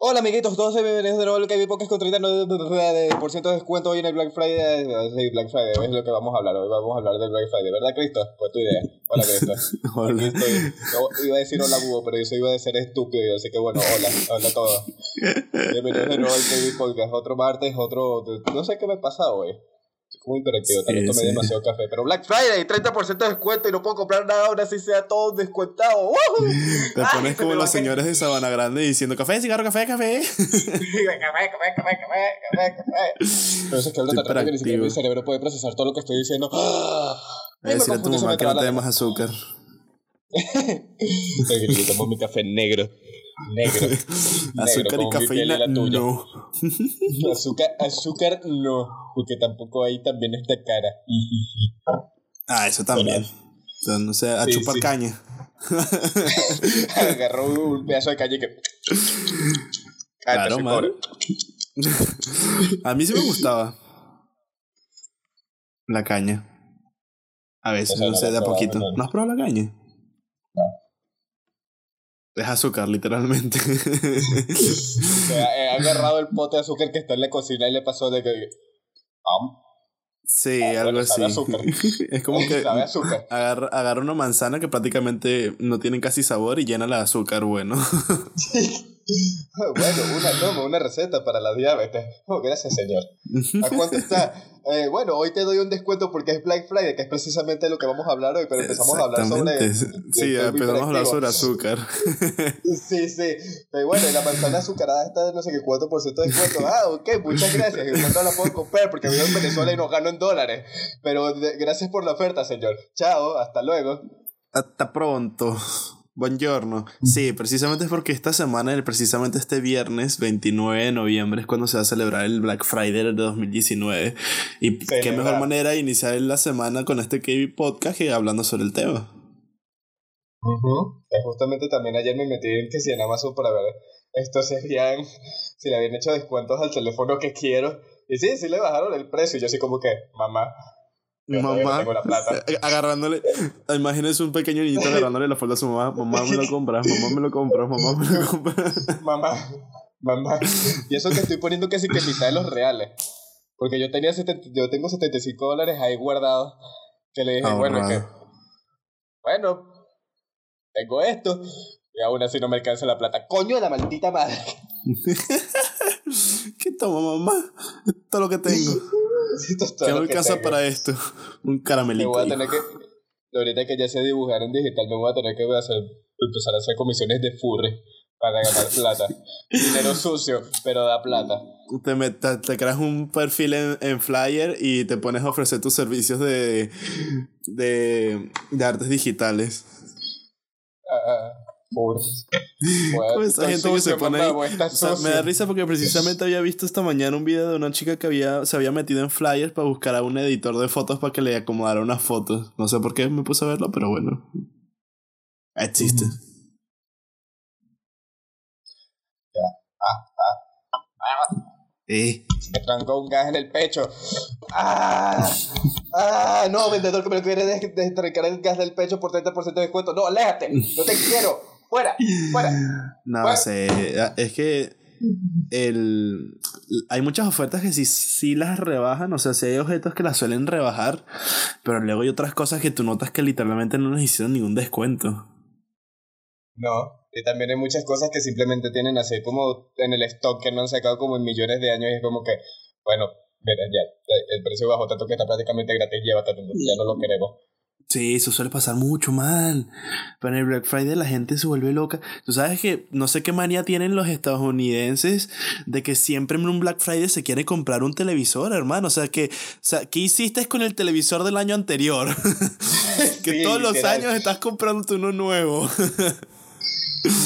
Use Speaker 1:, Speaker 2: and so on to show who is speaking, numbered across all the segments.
Speaker 1: Hola amiguitos, todos bienvenidos de nuevo al KB Podcast con 30% de descuento hoy en el Black Friday. Sí, Black Friday, es lo que vamos a hablar. Hoy vamos a hablar del Black Friday, ¿verdad, Cristo? Fue tu idea. Hola, Cristo.
Speaker 2: Hola.
Speaker 1: Estoy. Yo iba a decir hola, búho, pero eso iba a ser estúpido, así que bueno, hola, hola a todos. Bienvenidos de nuevo al KB Podcast. Otro martes, otro. No sé qué me pasa hoy. Como interactivo, también
Speaker 2: Sí,
Speaker 1: tomé
Speaker 2: sí.
Speaker 1: demasiado café. Pero Black Friday, 30% de descuento y no puedo comprar nada ahora si sea todo descuentado.
Speaker 2: Te
Speaker 1: Ay,
Speaker 2: pones
Speaker 1: se
Speaker 2: como
Speaker 1: me
Speaker 2: los señores de Sabana Grande diciendo café, cigarro, café, café.
Speaker 1: café, café, café, café, café, café. Pero eso es que hablo tan rápido que ni siquiera mi cerebro puede procesar todo lo que estoy diciendo. ¡Ah!
Speaker 2: Voy a decirle a tu
Speaker 1: se
Speaker 2: mamá que no te dé más azúcar.
Speaker 1: Tomo mi café negro. Negro. Negro,
Speaker 2: Azúcar y
Speaker 1: mi piel
Speaker 2: cafeína, no.
Speaker 1: Azúcar, azúcar no, porque tampoco ahí también está cara.
Speaker 2: Ah, eso también. Sea, no sé, a
Speaker 1: Sí,
Speaker 2: chupar
Speaker 1: sí.
Speaker 2: caña.
Speaker 1: Agarró un pedazo de calle y que.
Speaker 2: Claro, man.
Speaker 1: cobre.
Speaker 2: A mí sí me gustaba. La caña. A veces, no sé, de a poquito.
Speaker 1: ¿No
Speaker 2: has probado la caña?
Speaker 1: No.
Speaker 2: Es azúcar, literalmente.
Speaker 1: O sea, he agarrado el pote de azúcar que está en la cocina y le pasó de que. "Am,
Speaker 2: sí,
Speaker 1: Ah,
Speaker 2: algo así.
Speaker 1: azúcar.
Speaker 2: es como que
Speaker 1: Sabe azúcar.
Speaker 2: agarra, agarra una manzana que prácticamente no tiene casi sabor y llena la de azúcar, bueno.
Speaker 1: Bueno, una toma, una receta para la diabetes. Oh, gracias, señor. ¿A cuánto está? Eh, bueno, hoy te doy un descuento porque es Black Friday, que es precisamente lo que vamos a hablar hoy, pero empezamos a hablar sobre.
Speaker 2: Exactamente. Sí, empezamos a hablar sobre azúcar.
Speaker 1: Sí, sí. Pero bueno, y la manzana azucarada está de no sé qué cuánto por ciento de descuento. Ah, ok, muchas gracias. No la puedo comprar porque vivo en Venezuela y no gano en dólares. Pero de- gracias por la oferta, señor. Chao, hasta luego.
Speaker 2: Hasta pronto. Buongiorno. Sí, precisamente es porque esta semana, el- precisamente este viernes 29 de noviembre es cuando se va a celebrar el Black Friday de 2019. Y qué mejor manera de iniciar la semana con este KB Podcast que hablando sobre el tema.
Speaker 1: Eh, Justamente también ayer me metí en que si en Amazon para ver esto si habían, si le habían hecho descuentos al teléfono que quiero. Y sí, sí le bajaron el precio. Y yo así como que, mamá, no
Speaker 2: Mamá,
Speaker 1: tengo la plata.
Speaker 2: eh, agarrándole, imagínense un pequeño niñito agarrándole la falda a su mamá, mamá me lo compras, mamá me lo compras, mamá me lo compras.
Speaker 1: mamá, mamá. Y eso que estoy poniendo casi que mitad de los reales. Porque yo tenía 70 yo tengo 75 dólares ahí guardados. Que le dije, bueno, es que, bueno, tengo esto. Y aún así no me alcanza la plata. Coño de la maldita madre.
Speaker 2: ¿Qué toma mamá? Todo lo que tengo.
Speaker 1: Todo
Speaker 2: ¿Qué me alcanza
Speaker 1: tengo.
Speaker 2: para esto? Un
Speaker 1: Me
Speaker 2: caramelito.
Speaker 1: voy a tener que. Ahorita que ya sé dibujar en digital, me voy a tener que hacer, empezar a hacer comisiones de furry para ganar plata. Dinero sucio, pero da plata.
Speaker 2: Te, met- te, te creas un perfil en, en Flyer y te pones a ofrecer tus servicios de, de, de artes digitales.
Speaker 1: Ah, ah,
Speaker 2: Pues esa gente que se pone ahí. O sea, me da risa porque precisamente había visto esta mañana un video de una chica que había, se había metido en Flyers para buscar a un editor de fotos para que le acomodara unas fotos. No sé por qué me puse a verlo, pero bueno. Existe. Eh.
Speaker 1: Me trancó un gas en el pecho. ¡Ah! ¡Ah! No, vendedor que me quiere des- destrancar el gas del pecho por 30% de descuento. No, aléjate. No te quiero. Fuera, fuera.
Speaker 2: No sé, es que el, hay muchas ofertas que sí, sí las rebajan, o sea, sí hay objetos que las suelen rebajar, pero luego hay otras cosas que tú notas que literalmente no les hicieron ningún descuento.
Speaker 1: No, y también hay muchas cosas que simplemente tienen así como en el stock que no han sacado como en millones de años y es como que, bueno, mira, ya, el precio bajó tanto que está prácticamente gratis, llévatelo, ya no lo queremos.
Speaker 2: Sí, eso suele pasar mucho mal. Pero en el Black Friday la gente se vuelve loca. Tú sabes que no sé qué manía tienen los estadounidenses de que siempre en un Black Friday se quiere comprar un televisor, hermano. O sea, que, o sea, ¿qué hiciste con el televisor del año anterior? que
Speaker 1: Sí,
Speaker 2: todos los
Speaker 1: literal.
Speaker 2: años estás comprándote uno nuevo.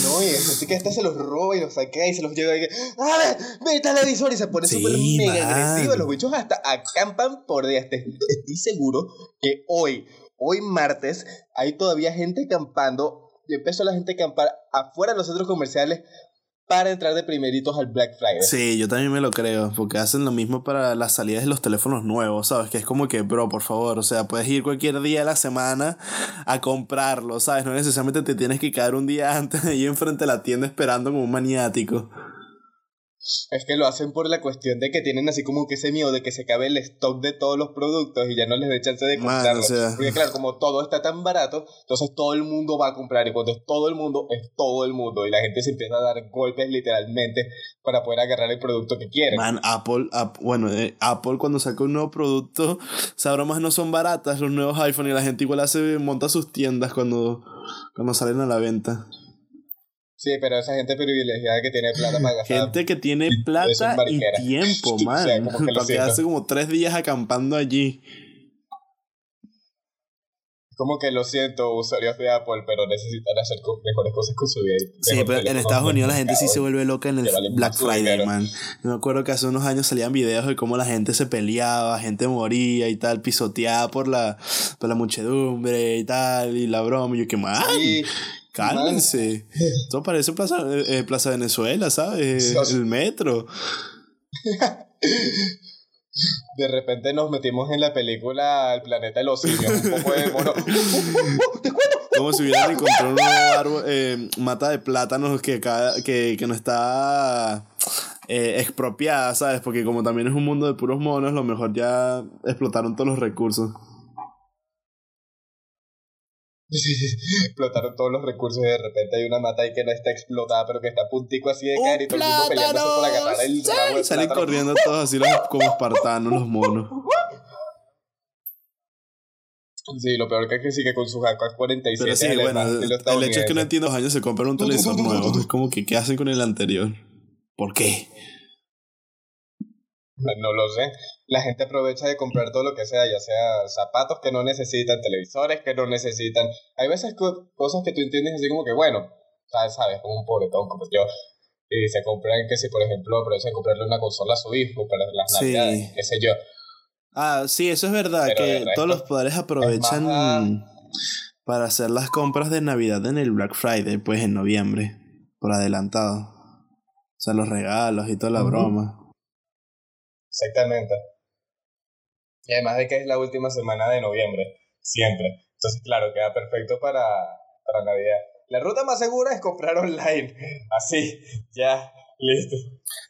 Speaker 1: No, y así que hasta se los roba y los saca y se los lleva y ¡ah, mi televisor! Y se pone
Speaker 2: Sí,
Speaker 1: súper mega
Speaker 2: man.
Speaker 1: agresivo. Los bichos hasta acampan por días. Te- Estoy seguro que hoy, hoy martes, hay todavía gente acampando. Y empezó la gente a acampar afuera de los centros comerciales para entrar de primeritos al Black Friday.
Speaker 2: Sí, yo también me lo creo, porque hacen lo mismo para las salidas de los teléfonos nuevos, ¿sabes? Que es como que, bro, por favor, o sea, puedes ir cualquier día de la semana a comprarlo, ¿sabes? No necesariamente te tienes que quedar un día antes ahí enfrente de la tienda esperando como un maniático.
Speaker 1: Es que lo hacen por la cuestión de que tienen así como que ese miedo de que se acabe el stock de todos los productos y ya no les dé chance de comprarlo. Porque claro, como todo está tan barato, entonces todo el mundo va a comprar y cuando es todo el mundo, es todo el mundo y la gente se empieza a dar golpes literalmente para poder agarrar el producto que quieren.
Speaker 2: Man, Apple, bueno, eh, Apple cuando saca un nuevo producto, esas bromas no son baratas, los nuevos iPhone y la gente igual hace, monta sus tiendas cuando, cuando salen a la venta.
Speaker 1: Sí, pero esa gente privilegiada que tiene plata para gastar.
Speaker 2: Gente que tiene plata y tiempo, man. Porque hace como tres días acampando allí.
Speaker 1: Como que lo siento, usuarios de Apple, pero necesitan hacer mejores cosas con su vida.
Speaker 2: Sí, pero en Estados Unidos la gente sí se vuelve loca en el Black Friday, man. me acuerdo que hace unos años salían videos de cómo la gente se peleaba, gente moría y tal, pisoteada por la, por la muchedumbre y tal, y la broma. Y yo, que man. Cálmense. Esto parece Plaza, eh, Plaza Venezuela, ¿sabes? El metro.
Speaker 1: De repente nos metimos en la película El planeta de los simios. Un poco de mono.
Speaker 2: Como si hubieran encontrado un árbol, eh, mata de plátanos que, que, que no está eh, expropiada, ¿sabes? Porque como también es un mundo de puros monos, lo mejor ya explotaron todos los recursos.
Speaker 1: Explotaron todos los recursos y de repente hay una mata ahí que no está explotada, pero que está puntico así de caer y todo el mundo peleándose por agarrar el
Speaker 2: ramo Salen corriendo todos así los, como espartanos, los monos.
Speaker 1: Sí, lo peor que es que sigue con sus AK-47.
Speaker 2: Pero sí, bueno, el, hecho es que no entiendo, dos años se compran un televisor nuevo. Es como que, ¿qué hacen con el anterior? ¿Por qué?
Speaker 1: No lo sé. La gente aprovecha de comprar todo lo que sea, ya sea zapatos que no necesitan, televisores que no necesitan. Hay veces cosas que tú entiendes así como que, bueno, sabes, sabes como un pobretón como yo. Y se compran que si, por ejemplo, aprovechan de comprarle una consola a su hijo para las navidades, qué sé yo.
Speaker 2: Ah, sí, eso es verdad, que todos los poderes aprovechan para hacer las compras de Navidad en el Black Friday, pues en noviembre, por adelantado. O sea, los regalos y toda la broma.
Speaker 1: Exactamente. Y además de que es la última semana de noviembre, siempre. Entonces, claro, queda perfecto para, para Navidad. La ruta más segura es comprar online. Así, ya, listo.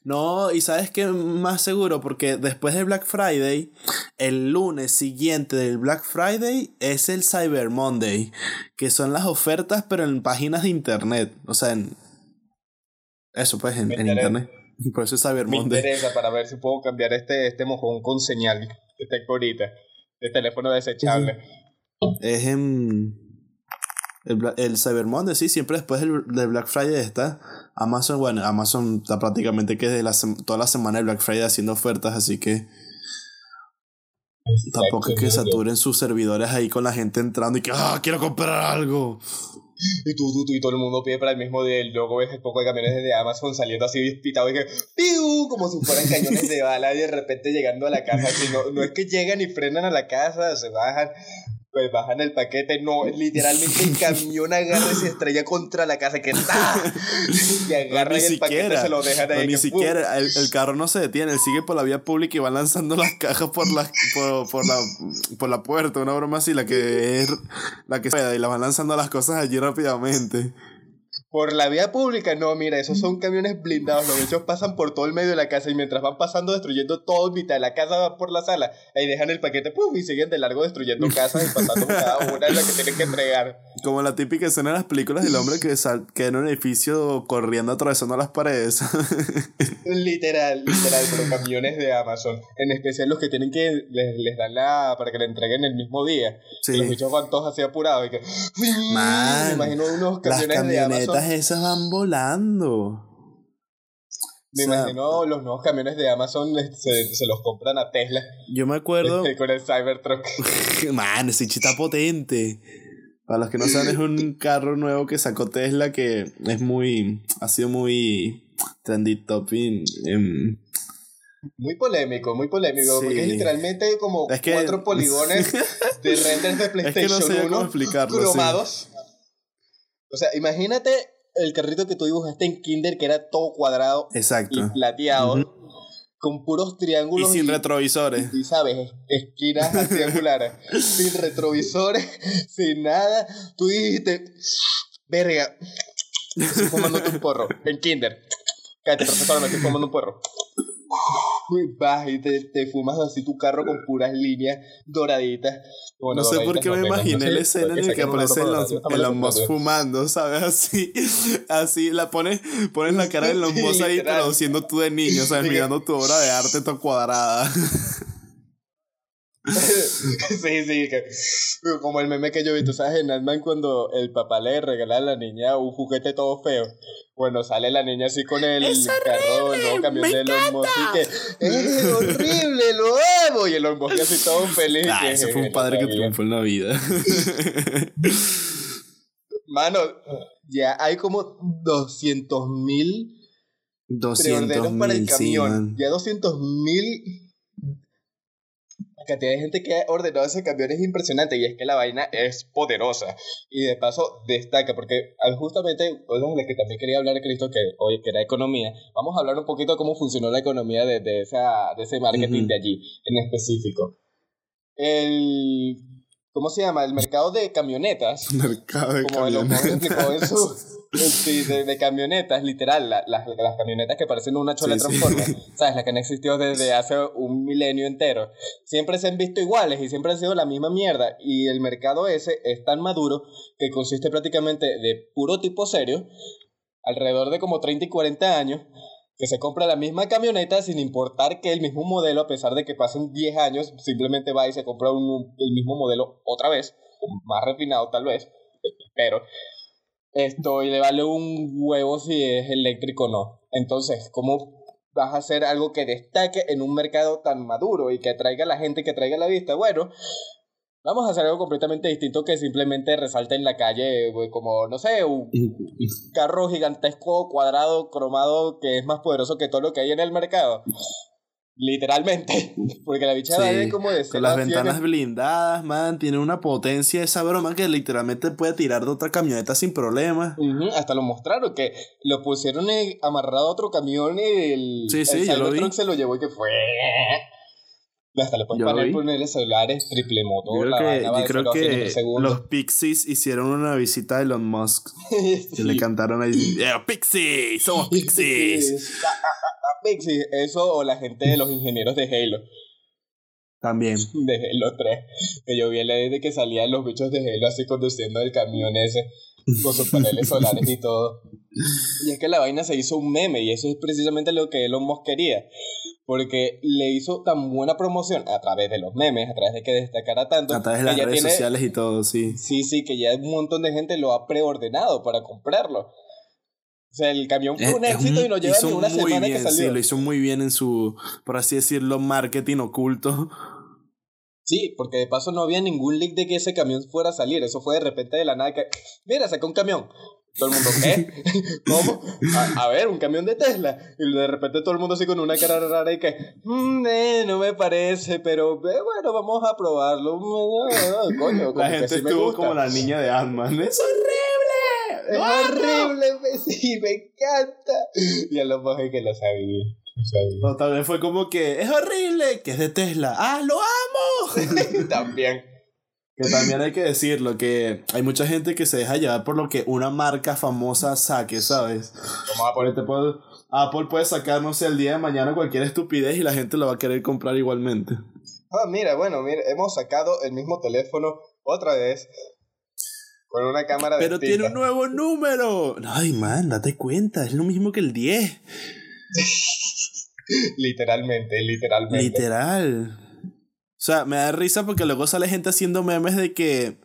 Speaker 2: No, y sabes qué más seguro, porque después del Black Friday, el lunes siguiente del Black Friday es el Cyber Monday, que son las ofertas, pero en páginas de internet. O sea, en. Eso, pues, en internet. Por eso es Cyber
Speaker 1: Me interesa para ver si puedo cambiar este, este mojón con señal que tengo ahorita. De teléfono desechable.
Speaker 2: Es en. El, el Cyber Monday, sí, siempre después del, Black Friday está. Amazon, bueno, Amazon está prácticamente que de la, toda la semana de Black Friday haciendo ofertas, así que. Tampoco es que saturen sus servidores ahí con la gente entrando y que, ¡ah, quiero comprar algo!
Speaker 1: y tú, tú, tú, y todo el mundo pide para el mismo día. Luego ves el poco de camiones de Amazon saliendo así despitados y que ¡piu! como si fueran cañones de bala y de repente llegando a la casa. Así, no, no es que llegan y frenan a la casa, se bajan, pues bajan el paquete, no, literalmente el camión agarra y se estrella contra la casa, que está y agarra y el paquete se lo dejan ahí.
Speaker 2: ni siquiera, el, el, carro no se detiene, él sigue por la vía pública y va lanzando las cajas por la, por, por la, por la puerta, una broma así, la que es, la que pueda, y la van lanzando las cosas allí rápidamente.
Speaker 1: Por la vía pública, no, mira, esos son camiones blindados. Los bichos pasan por todo el medio de la casa y mientras van pasando, destruyendo todo mitad de la casa, van por la sala. Ahí dejan el paquete, ¡pum! y siguen de largo destruyendo casas y pasando cada una de las que tienen que entregar.
Speaker 2: Como la típica escena de las películas del hombre que sal queda en un edificio corriendo, atravesando las paredes.
Speaker 1: literal, literal, pero camiones de Amazon. En especial los que tienen que, les, les dan la, para que le entreguen el mismo día. Sí. los bichos van todos así apurados y que.
Speaker 2: Me imagino unos camiones de Amazon esas van volando.
Speaker 1: Me imagino los nuevos camiones de Amazon se, se, los compran a Tesla.
Speaker 2: Yo me acuerdo.
Speaker 1: Con el Cybertruck.
Speaker 2: Man, ese chita potente. Para los que no saben, es un carro nuevo que sacó Tesla que es muy. Ha sido muy trendy topping.
Speaker 1: Muy polémico, muy polémico, porque es literalmente como cuatro poligones de renders de PlayStation es que no 1 cromados. O sea, imagínate el carrito que tú dibujaste en Kinder, que era todo cuadrado
Speaker 2: Exacto.
Speaker 1: y plateado, con puros triángulos.
Speaker 2: Y sin retrovisores.
Speaker 1: Y, sabes, esquinas triangulares, sin retrovisores, sin nada. Tú dijiste, verga, estoy fumando un porro en Kinder. Cállate, profesor, me estoy fumando un puerro. Vas y te, te fumas así tu carro con puras líneas doraditas.
Speaker 2: no sé por qué me imaginé la escena en la que aparece Elon Musk fumando, ¿sabes? Así, así, la pones, pones la cara de Elon Musk ahí, pero siendo tú de niño, ¿sabes? Mirando tu obra de arte toda cuadrada.
Speaker 1: sí, sí, que, como el meme que yo vi, tú sabes, en ant cuando el papá le regala a la niña un juguete todo feo. Bueno, sale la niña así con el carro, el nuevo camión de Elon Musk y que es horrible, lo amo. Y Elon Musk así todo feliz.
Speaker 2: Ah,
Speaker 1: que,
Speaker 2: ese fue un padre que triunfó en la vida.
Speaker 1: Mano, ya hay como 200 mil
Speaker 2: 200 para el camión.
Speaker 1: ya 200 mil la cantidad de gente que ha ordenado ese camión es impresionante y es que la vaina es poderosa. Y de paso destaca, porque justamente, cosas de las que también quería hablar, Cristo, que hoy que era economía, vamos a hablar un poquito de cómo funcionó la economía de, de, esa, de ese marketing de allí en específico. El ¿Cómo se llama? El mercado de camionetas.
Speaker 2: Mercado de
Speaker 1: como camionetas. explicó en su. Sí, de, camionetas, literal, las, las camionetas que parecen una chola sí, ¿sabes? Las que han existido desde hace un milenio entero. Siempre se han visto iguales y siempre han sido la misma mierda. Y el mercado ese es tan maduro que consiste prácticamente de puro tipo serio, alrededor de como 30 y 40 años, que se compra la misma camioneta sin importar que el mismo modelo, a pesar de que pasen 10 años, simplemente va y se compra un, el mismo modelo otra vez, más refinado tal vez, pero esto y le vale un huevo si es eléctrico o no. Entonces, ¿cómo vas a hacer algo que destaque en un mercado tan maduro y que atraiga a la gente, que traiga a la vista? Bueno, Vamos a hacer algo completamente distinto que simplemente resalte en la calle, como, no sé, un carro gigantesco, cuadrado, cromado, que es más poderoso que todo lo que hay en el mercado. Literalmente. Porque la bicha sí, como de
Speaker 2: Con las ventanas blindadas, man. Tiene una potencia esa broma que literalmente puede tirar de otra camioneta sin problema.
Speaker 1: hasta lo mostraron, que lo pusieron amarrado a otro camión y el,
Speaker 2: sí, sí, el
Speaker 1: lo se lo llevó y que fue. Hasta le puedes poner paneles solares, triple motor.
Speaker 2: Yo creo que, yo creo que los Pixies hicieron una visita a Elon Musk. sí. Que le cantaron ahí: yeah, ¡Pixies! ¡Somos Pixies!
Speaker 1: Pixies, eso o la gente de los ingenieros de Halo.
Speaker 2: También.
Speaker 1: De Halo 3. Que yo vi la de que salían los bichos de Halo así conduciendo el camión ese con sus paneles solares y todo. Y es que la vaina se hizo un meme y eso es precisamente lo que Elon Musk quería porque le hizo tan buena promoción a través de los memes, a través de que destacara tanto.
Speaker 2: A través de las redes sociales y todo, sí.
Speaker 1: Sí, sí, que ya un montón de gente lo ha preordenado para comprarlo. O sea, el camión fue un éxito y no lleva ni una semana
Speaker 2: bien,
Speaker 1: que salió.
Speaker 2: Sí, lo hizo muy bien en su, por así decirlo, marketing oculto.
Speaker 1: Sí, porque de paso no había ningún leak de que ese camión fuera a salir. Eso fue de repente de la nada que. Mira, sacó un camión. Todo el mundo, ¿qué? ¿Cómo? A, ver, un camión de Tesla. Y de repente todo el mundo así con una cara rara y que, mmm, eh, no me parece, pero eh, bueno, vamos a probarlo. Mm, coño,
Speaker 2: la gente estuvo como la niña de Ant-Man. ¡Es horrible!
Speaker 1: ¡Es horrible! Sí, me encanta. Y a lo mejor que lo sabía.
Speaker 2: No, tal vez fue como que, ¡es horrible! Que es de Tesla. ¡Ah, lo amo!
Speaker 1: También.
Speaker 2: Que también hay que decirlo, que hay mucha gente que se deja llevar por lo que una marca famosa saque, ¿sabes?
Speaker 1: Como Apple.
Speaker 2: Te puede, Apple puede sacar, no sé, el día de mañana cualquier estupidez y la gente lo va a querer comprar igualmente.
Speaker 1: Ah, mira, bueno, mira, hemos sacado el mismo teléfono otra vez con una cámara
Speaker 2: Pero tiene un nuevo número. Ay, man, date cuenta, es lo mismo que el 10.
Speaker 1: literalmente, literalmente.
Speaker 2: Literal. O sea, me da risa porque luego sale gente haciendo memes de que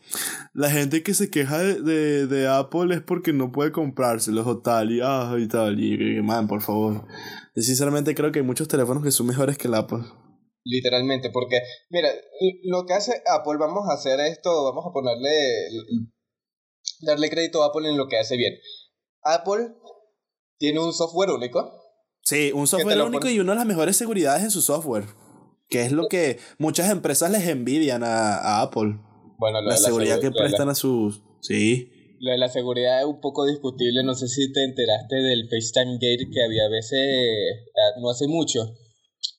Speaker 2: la gente que se queja de, de, Apple es porque no puede comprárselos o tal y, ah, y tal. Y, man, por favor. Yo sinceramente creo que hay muchos teléfonos que son mejores que el Apple.
Speaker 1: Literalmente, porque, mira, lo que hace Apple, vamos a hacer esto, vamos a ponerle, darle crédito a Apple en lo que hace bien. Apple tiene un software único.
Speaker 2: Sí, un software único y una de las mejores seguridades en su software. Que es lo que muchas empresas les envidian a, Apple.
Speaker 1: Bueno,
Speaker 2: la, seguridad que prestan a sus... Sí.
Speaker 1: Lo de la seguridad es un poco discutible. No sé si te enteraste del FaceTime Gate que había a veces, no hace mucho,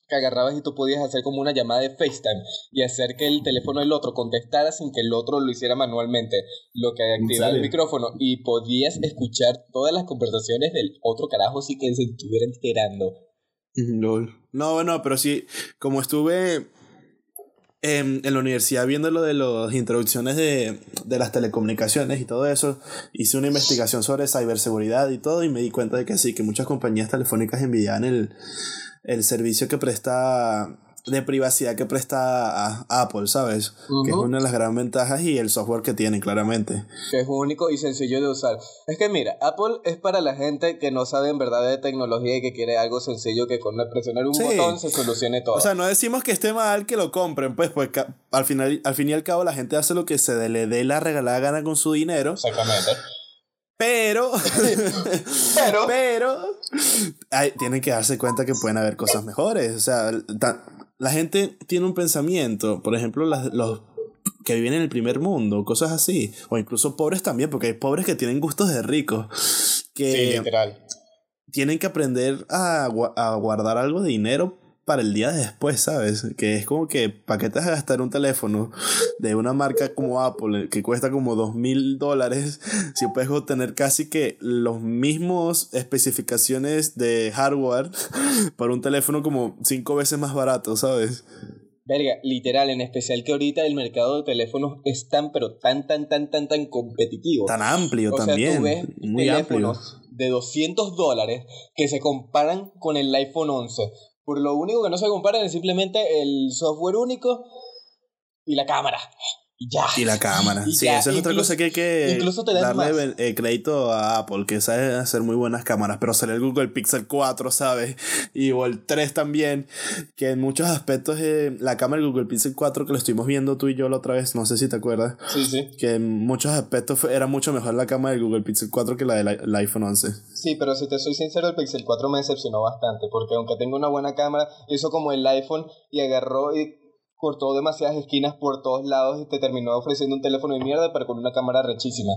Speaker 1: que agarrabas y tú podías hacer como una llamada de FaceTime y hacer que el teléfono del otro contestara sin que el otro lo hiciera manualmente, lo que activaba el micrófono y podías escuchar todas las conversaciones del otro carajo sin que se estuviera enterando.
Speaker 2: No, bueno, pero sí, como estuve en, en, la universidad viendo lo de las introducciones de, de, las telecomunicaciones y todo eso, hice una investigación sobre ciberseguridad y todo y me di cuenta de que sí, que muchas compañías telefónicas envidiaban el, el servicio que presta de privacidad que presta a Apple, ¿sabes? Que es una de las grandes ventajas y el software que tiene, claramente.
Speaker 1: Que es único y sencillo de usar. Es que mira, Apple es para la gente que no sabe en verdad de tecnología y que quiere algo sencillo que con presionar un botón se solucione todo.
Speaker 2: O sea, no decimos que esté mal que lo compren, pues, pues al, final, al fin y al cabo la gente hace lo que se le dé la regalada gana con su dinero.
Speaker 1: Exactamente.
Speaker 2: Pero, pero, pero, tienen que darse cuenta que pueden haber cosas mejores. O sea, la gente tiene un pensamiento, por ejemplo, los que viven en el primer mundo, cosas así, o incluso pobres también, porque hay pobres que tienen gustos de ricos, que
Speaker 1: sí, literal.
Speaker 2: tienen que aprender a, a guardar algo de dinero para el día después, ¿sabes? Que es como que, ¿para qué te vas a gastar un teléfono de una marca como Apple que cuesta como dos mil dólares si puedes obtener casi que los mismos especificaciones de hardware para un teléfono como cinco veces más barato, ¿sabes?
Speaker 1: Verga, literal, en especial que ahorita el mercado de teléfonos es tan, pero tan, tan, tan, tan, tan competitivo.
Speaker 2: Tan amplio también. Tú ves muy teléfonos
Speaker 1: amplio. de 200 dólares que se comparan con el iPhone 11 por lo único que no se comparan es simplemente el software único y la cámara. Y ya.
Speaker 2: Y la cámara. sí, esa es otra cosa que hay que darle eh, crédito a Apple, que sabe hacer muy buenas cámaras. Pero sale el Google Pixel 4, ¿sabes? Y o el 3 también. Que en muchos aspectos, eh, la cámara del Google Pixel 4 que lo estuvimos viendo tú y yo la otra vez, no sé si te acuerdas.
Speaker 1: Sí, sí.
Speaker 2: Que en muchos aspectos era mucho mejor la cámara del Google Pixel 4 que la del iPhone 11.
Speaker 1: Sí, pero si te soy sincero, el Pixel 4 me decepcionó bastante. Porque aunque tengo una buena cámara, hizo como el iPhone y agarró y cortó demasiadas esquinas por todos lados y te terminó ofreciendo un teléfono de mierda, pero con una cámara rechísima.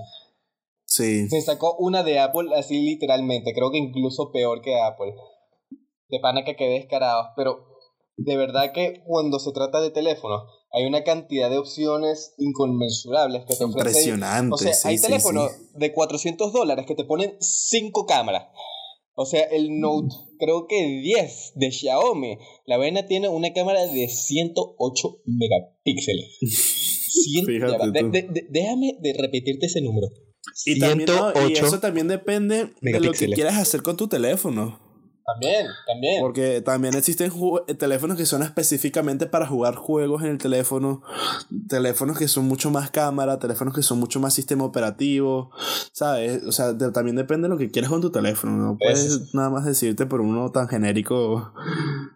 Speaker 2: Sí.
Speaker 1: Se sacó una de Apple así literalmente, creo que incluso peor que Apple. De pana que quedé descarados, pero de verdad que cuando se trata de teléfonos, hay una cantidad de opciones inconmensurables que te ofrecen.
Speaker 2: Impresionante.
Speaker 1: O sea, hay teléfonos de 400 dólares que te ponen 5 cámaras. O sea, el Note, creo que 10 de Xiaomi, la vaina tiene una cámara de 108 megapíxeles. déjame de repetirte ese número.
Speaker 2: Y, también, y eso también depende de lo que quieras hacer con tu teléfono.
Speaker 1: También, también.
Speaker 2: Porque también existen eh, teléfonos que son específicamente para jugar juegos en el teléfono, teléfonos que son mucho más cámara, teléfonos que son mucho más sistema operativo, ¿sabes? O sea, también depende de lo que quieras con tu teléfono, no puedes nada más decirte por uno tan genérico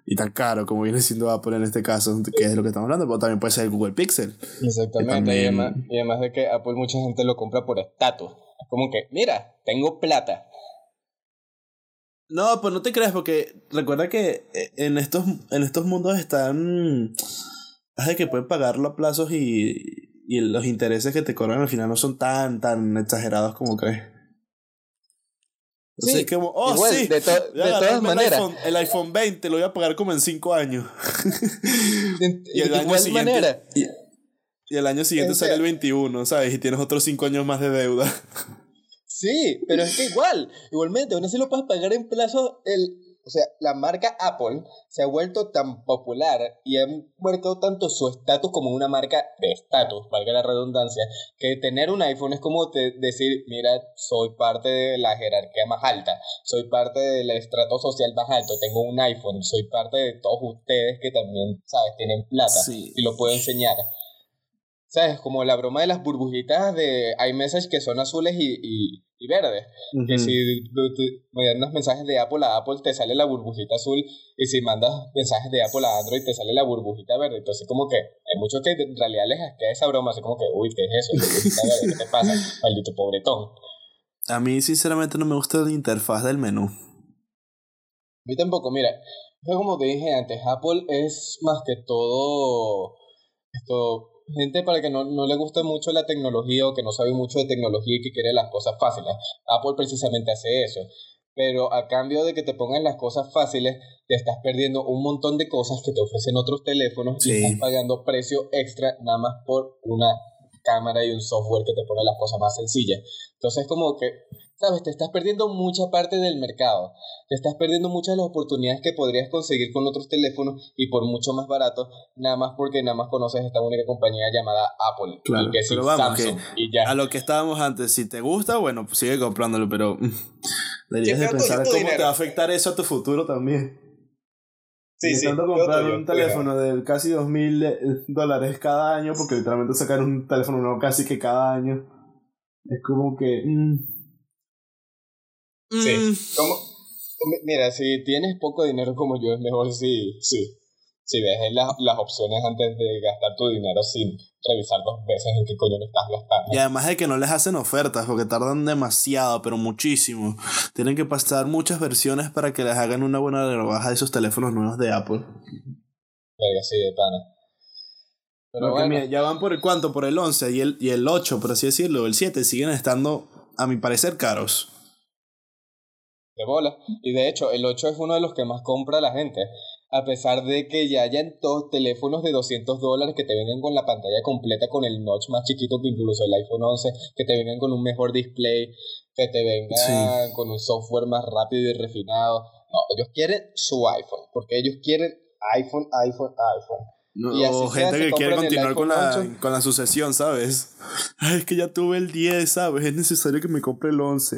Speaker 2: y tan caro como viene siendo Apple en este caso, que es de lo que estamos hablando, pero también puede ser el Google Pixel.
Speaker 1: Exactamente, y, además, y además de que Apple mucha gente lo compra por estatus. Como que, mira, tengo plata
Speaker 2: no, pues no te creas, porque recuerda que eh, en estos, en estos mundos están. Hace que pueden pagarlo a plazos y, y los intereses que te cobran al final no son tan, tan exagerados como crees. Sí, es como, oh, sí, de, todas maneras. El iPhone, 20 lo voy a pagar como en 5 años. y el año siguiente, manera. Y, y, el año siguiente sale el 21, ¿sabes? Y tienes otros 5 años más de deuda.
Speaker 1: Sí, pero es que igual, igualmente, aún así lo puedes pagar en plazo. El, o sea, la marca Apple se ha vuelto tan popular y ha marcado tanto su estatus como una marca de estatus, valga la redundancia, que tener un iPhone es como decir, mira, soy parte de la jerarquía más alta, soy parte del estrato social más alto, tengo un iPhone, soy parte de todos ustedes que también, ¿sabes?, tienen plata y lo puedo enseñar. ¿Sabes? Como la broma de las burbujitas de iMessage que son azules y, y, verdes. Que si mandas mensajes de Apple a Apple te sale la burbujita azul y si mandas mensajes de Apple a Android te sale la burbujita verde. Entonces como que hay muchos que en realidad les queda esa broma, así como que, uy, ¿qué es eso? ¿Qué te pasa? Maldito pobretón.
Speaker 2: A mí sinceramente no me gusta la interfaz del menú.
Speaker 1: A mí tampoco, mira, como te dije antes, Apple es más que todo esto gente para que no, no le guste mucho la tecnología o que no sabe mucho de tecnología y que quiere las cosas fáciles. Apple precisamente hace eso. pero a cambio de que te pongan las cosas fáciles, te estás perdiendo un montón de cosas que te ofrecen otros teléfonos y estás pagando precio extra nada más por una cámara y un software que te pone las cosas más sencillas. Entonces como que, sabes, te estás perdiendo mucha parte del mercado, te estás perdiendo muchas de las oportunidades que podrías conseguir con otros teléfonos y por mucho más barato, nada más porque nada más conoces esta única compañía llamada Apple,
Speaker 2: claro, que es Samsung y ya. A lo que estábamos antes, si te gusta, bueno, pues sigue comprándolo, pero deberías de pensar cómo te va a afectar eso a tu futuro también. Sí, sí. comprar un teléfono de casi dos mil dólares cada año, porque literalmente sacar un teléfono nuevo casi que cada año. Es como que. Mm.
Speaker 1: Sí. Mm. Como, mira, si tienes poco dinero como yo, es mejor si, sí, si dejes las opciones antes de gastar tu dinero sin revisar dos veces en qué coño lo estás gastando.
Speaker 2: Y además de que no les hacen ofertas porque tardan demasiado, pero muchísimo. Tienen que pasar muchas versiones para que les hagan una buena rebaja de esos teléfonos nuevos de Apple.
Speaker 1: Sí, de pana.
Speaker 2: Pero bueno. ya van por el cuánto, por el 11 y el, y el 8, por así decirlo, el 7, siguen estando, a mi parecer, caros.
Speaker 1: De bola. Y de hecho, el 8 es uno de los que más compra la gente a pesar de que ya hayan todos teléfonos de 200 dólares que te vengan con la pantalla completa con el notch más chiquito que incluso el iPhone 11, que te vengan con un mejor display, que te vengan con un software más rápido y refinado. No, ellos quieren su iPhone, porque ellos quieren iPhone, iPhone, iPhone.
Speaker 2: O gente que quiere continuar con la, con la sucesión, ¿sabes? Ay, es que ya tuve el 10, ¿sabes? Es necesario que me compre el 11.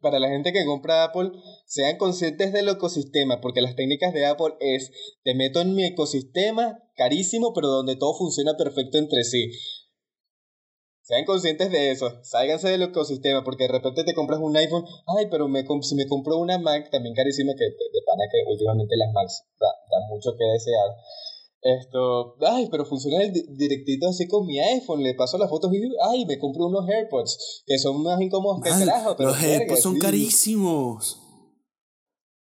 Speaker 1: Para la gente que compra Apple, sean conscientes del ecosistema, porque las técnicas de Apple es, te meto en mi ecosistema carísimo, pero donde todo funciona perfecto entre sí. Sean conscientes de eso, sáiganse del ecosistema, porque de repente te compras un iPhone, ay, pero me, si me compro una Mac, también carísima, que de pana que últimamente las Macs dan mucho que desear. Esto, ay, pero funciona el directito así con mi iPhone. Le paso las fotos y, ay, me compré unos AirPods que son más incómodos que el carajo.
Speaker 2: Pero los AirPods son carísimos.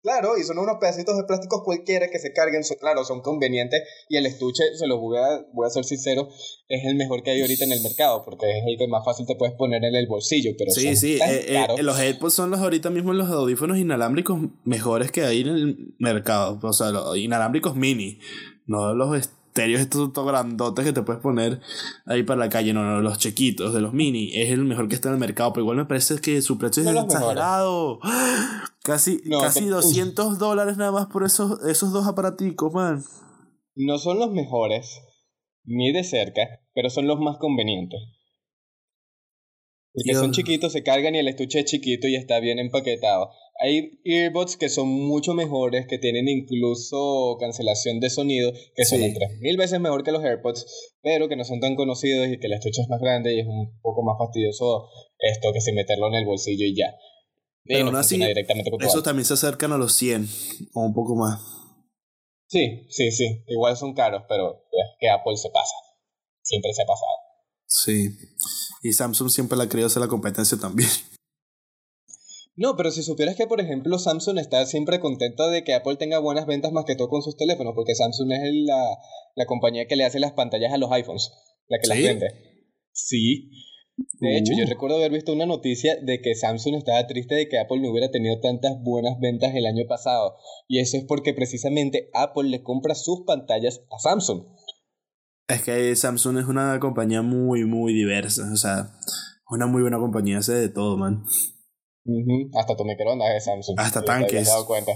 Speaker 1: Claro, y son unos pedacitos de plástico cualquiera que se carguen, son, claro, son convenientes y el estuche, se lo voy a, voy a ser sincero, es el mejor que hay ahorita en el mercado, porque es el que más fácil te puedes poner en el bolsillo, pero
Speaker 2: Sí, sí, eh, eh, los AirPods son los ahorita mismo los audífonos inalámbricos mejores que hay en el mercado, o sea, los inalámbricos mini, no los estéreos estos grandotes que te puedes poner ahí para la calle, no, no, los chiquitos de los mini, es el mejor que está en el mercado, pero igual me parece que su precio es exagerado. Casi, casi 200 dólares nada más por esos, esos dos aparaticos, man.
Speaker 1: No son los mejores, ni de cerca, pero son los más convenientes. Porque son chiquitos, se cargan y el estuche es chiquito y está bien empaquetado. Hay earbuds que son mucho mejores, que tienen incluso cancelación de sonido, que son tres mil veces mejor que los AirPods, pero que no son tan conocidos y que el estuche es más grande y es un poco más fastidioso esto que si meterlo en el bolsillo y ya.
Speaker 2: Pero aún así, eso también se acercan a los 100 o un poco más.
Speaker 1: Sí, sí, sí. Igual son caros, pero es que Apple se pasa. Siempre se ha pasado.
Speaker 2: Sí. Y Samsung siempre la ha querido hacer la competencia también.
Speaker 1: No, pero si supieras que, por ejemplo, Samsung está siempre contenta de que Apple tenga buenas ventas más que todo con sus teléfonos, porque Samsung es la, la compañía que le hace las pantallas a los iPhones, la que las vende. Sí. De hecho, yo uh. recuerdo haber visto una noticia de que Samsung estaba triste de que Apple no hubiera tenido tantas buenas ventas el año pasado. Y eso es porque precisamente Apple le compra sus pantallas a Samsung.
Speaker 2: Es que Samsung es una compañía muy, muy diversa. O sea, una muy buena compañía, hace de todo, man.
Speaker 1: Hasta tu microondas de Samsung.
Speaker 2: Hasta tanques.
Speaker 1: dado cuenta.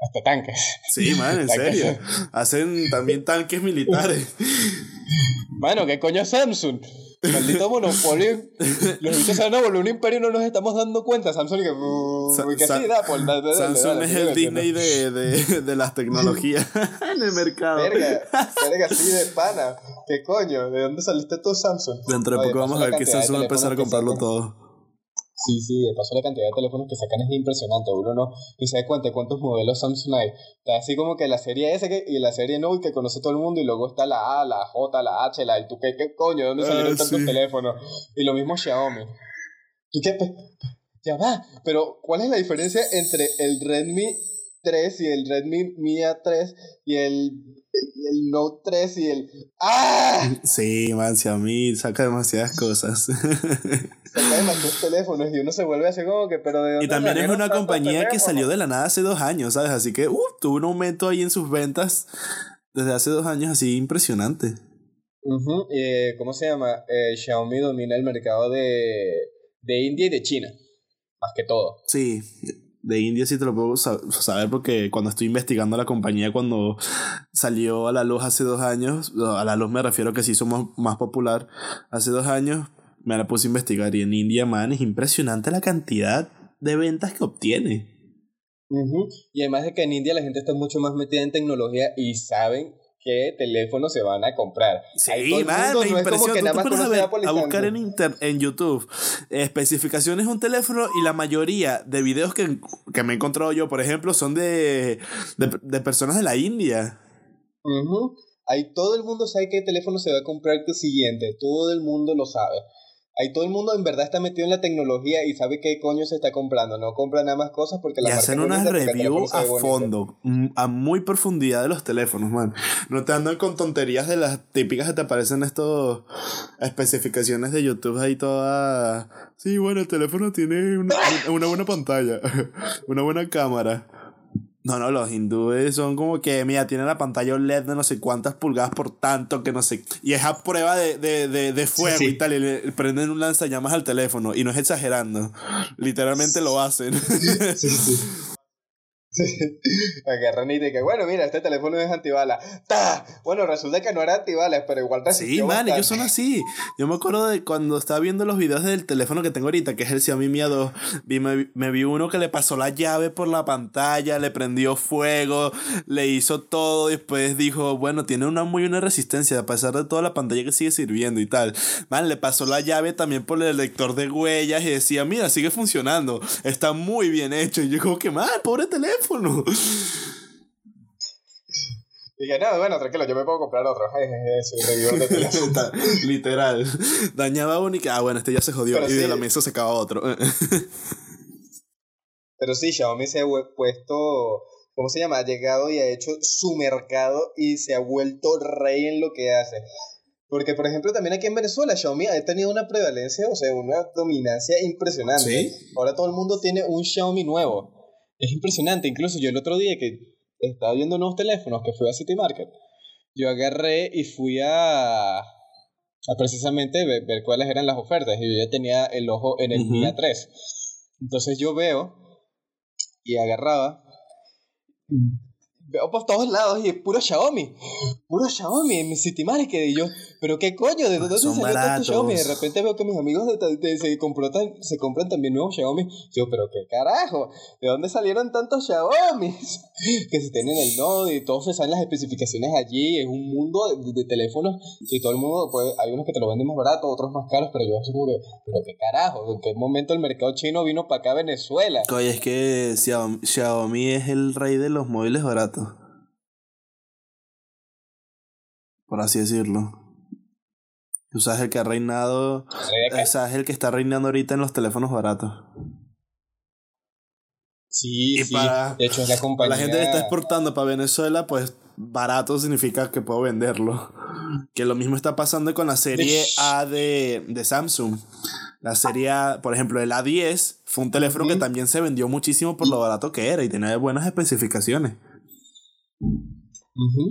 Speaker 1: Hasta tanques.
Speaker 2: Sí, man, en serio. Hacen también tanques militares.
Speaker 1: Bueno, ¿qué coño es Samsung? Maldito monopolio. Los bichos se van a volver un imperio no nos estamos dando cuenta. Samsung que, que sí, da, por,
Speaker 2: da, Samsung es el Disney de, de, de, las tecnologías en el mercado.
Speaker 1: Verga, verga, así de pana. ¿Qué coño? ¿De dónde saliste tú, Samsung?
Speaker 2: Dentro de poco vamos a ver que Samsung va a empezar a comprarlo todo.
Speaker 1: Sí, sí, de paso la cantidad de teléfonos que sacan es impresionante. Uno no ni se da cuenta de cuántos modelos Samsung hay. Está así como que la serie S que, y la serie Note que conoce todo el mundo y luego está la A, la J, la H, la y tú qué, qué coño, ¿de dónde salieron ah, tantos teléfonos? Y lo mismo Xiaomi. ¿Tú qué? Ya va, pero ¿cuál es la diferencia entre el Redmi 3 y el Redmi Mi A3 y el, el Note 3 y el... ¡Ah!
Speaker 2: Sí, man, Xiaomi saca demasiadas cosas.
Speaker 1: saca demasiados teléfonos y uno se vuelve así como que, pero de
Speaker 2: Y también es una compañía que salió de la nada hace dos años, ¿sabes? Así que, uh, tuvo un aumento ahí en sus ventas desde hace dos años así impresionante.
Speaker 1: eh, ¿Cómo se llama? Eh, Xiaomi domina el mercado de, de India y de China, más que todo.
Speaker 2: Sí, de India sí te lo puedo saber porque cuando estoy investigando la compañía cuando salió a la luz hace dos años, a la luz me refiero que sí somos más popular, hace dos años me la puse a investigar y en India, man, es impresionante la cantidad de ventas que obtiene.
Speaker 1: Y además de que en India la gente está mucho más metida en tecnología y saben qué teléfonos se van a comprar.
Speaker 2: Sí, man, me a, buscar en, inter, en YouTube especificaciones de un teléfono y la mayoría de videos que, que me he encontrado yo, por ejemplo, son de, de, personas de la India.
Speaker 1: Ahí todo el mundo sabe qué teléfono se va a comprar el siguiente. Todo el mundo lo sabe. Ahí todo el mundo en verdad está metido en la tecnología y sabe qué coño se está comprando. No compra nada más cosas porque
Speaker 2: la Y hacen unas reviews a fondo, mm, a muy profundidad de los teléfonos, man. No te andan con tonterías de las típicas que te aparecen estos especificaciones de YouTube ahí todas. Sí, bueno, el teléfono tiene una, una buena pantalla, una buena cámara. No, no, los hindúes son como que, mira, tienen la pantalla OLED de no sé cuántas pulgadas por tanto que no sé. Y es a prueba de, de, de, de fuego y tal. Y le prenden un lanzallamas al teléfono. Y no es exagerando. Literalmente lo hacen. Sí, sí.
Speaker 1: Agarran y que, bueno, mira, este teléfono es antibala. ¡Ta! Bueno, resulta que no era antibalas, pero igual
Speaker 2: Sí, man, ellos son así. Yo me acuerdo de cuando estaba viendo los videos del teléfono que tengo ahorita, que es el Xiaomi Mi A2. Vi, me, me, vi uno que le pasó la llave por la pantalla, le prendió fuego, le hizo todo. Después dijo, bueno, tiene una muy buena resistencia, a pesar de toda la pantalla que sigue sirviendo y tal. Man, le pasó la llave también por el lector de huellas y decía, mira, sigue funcionando. Está muy bien hecho. Y yo, como que, man, pobre teléfono teléfono.
Speaker 1: Dije, no, bueno, tranquilo, yo me puedo comprar otro.
Speaker 2: Literal. Dañaba uno y que, ah, bueno, este ya se jodió. y de la mesa se acaba otro.
Speaker 1: Pero sí, Xiaomi se ha puesto, ¿cómo se llama? Ha llegado y ha hecho su mercado y se ha vuelto rey en lo que hace. Porque, por ejemplo, también aquí en Venezuela, Xiaomi ha tenido una prevalencia, o sea, una dominancia impresionante. Ahora todo el mundo tiene un Xiaomi nuevo. Es impresionante, incluso yo el otro día que estaba viendo nuevos teléfonos, que fui a City Market, yo agarré y fui a, a precisamente ver, cuáles eran las ofertas. Y yo ya tenía el ojo en el día 3. Entonces yo veo y agarraba veo por todos lados y es puro Xiaomi. Puro Xiaomi en mi City Market. Y yo, ¿pero qué coño? ¿De dónde salió tanto Xiaomi? De repente veo que mis amigos de, se, se compran también nuevos Xiaomi. Yo, ¿pero qué carajo? ¿De dónde salieron tantos Xiaomi? que se tienen el Note y todos se saben las especificaciones allí. Es un mundo de, teléfonos y todo el mundo, pues hay unos que te lo venden más barato, otros más caros, pero yo así como que, ¿pero qué carajo? ¿En qué momento el mercado chino vino para acá a Venezuela?
Speaker 2: Oye, es que Xiaomi es el rey de los móviles baratos. Por así decirlo. Tú sabes el que ha reinado, esa es el que está reinando ahorita en los teléfonos baratos.
Speaker 1: Sí, sí. de hecho es la compañía.
Speaker 2: La gente que está exportando para Venezuela, pues barato significa que puedo venderlo. Que lo mismo está pasando con la serie A de, de Samsung. La serie A, por ejemplo, el A10 fue un teléfono que también se vendió muchísimo por lo barato que era y tenía buenas especificaciones.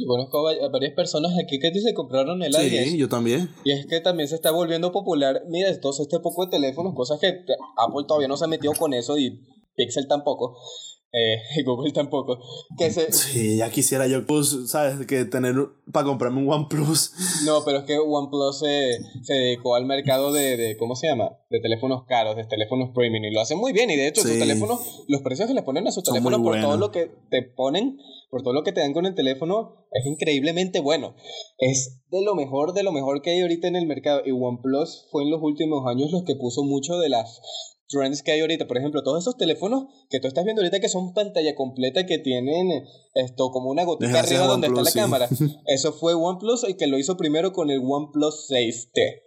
Speaker 1: Conozco a varias personas aquí que se compraron el A10.
Speaker 2: Sí, yo también.
Speaker 1: Y es que también se está volviendo popular. Mira, entonces este poco de teléfonos, cosas que Apple todavía no se ha metido con eso y Pixel tampoco. Eh, Google tampoco. Que se...
Speaker 2: Sí, ya quisiera yo, pues, ¿sabes? Que tener para comprarme un OnePlus.
Speaker 1: No, pero es que OnePlus se, se dedicó al mercado de, de, ¿cómo se llama? De teléfonos caros, de teléfonos premium. Y lo hacen muy bien. Y de hecho, sus teléfonos, los precios que les ponen a sus teléfonos por todo lo que te ponen por todo lo que te dan con el teléfono, es increíblemente bueno. Es de lo mejor, de lo mejor que hay ahorita en el mercado. Y OnePlus fue en los últimos años los que puso mucho de las trends que hay ahorita. Por ejemplo, todos esos teléfonos que tú estás viendo ahorita que son pantalla completa, que tienen esto como una gotita arriba donde está la cámara. Eso fue OnePlus el que lo hizo primero con el OnePlus 6T.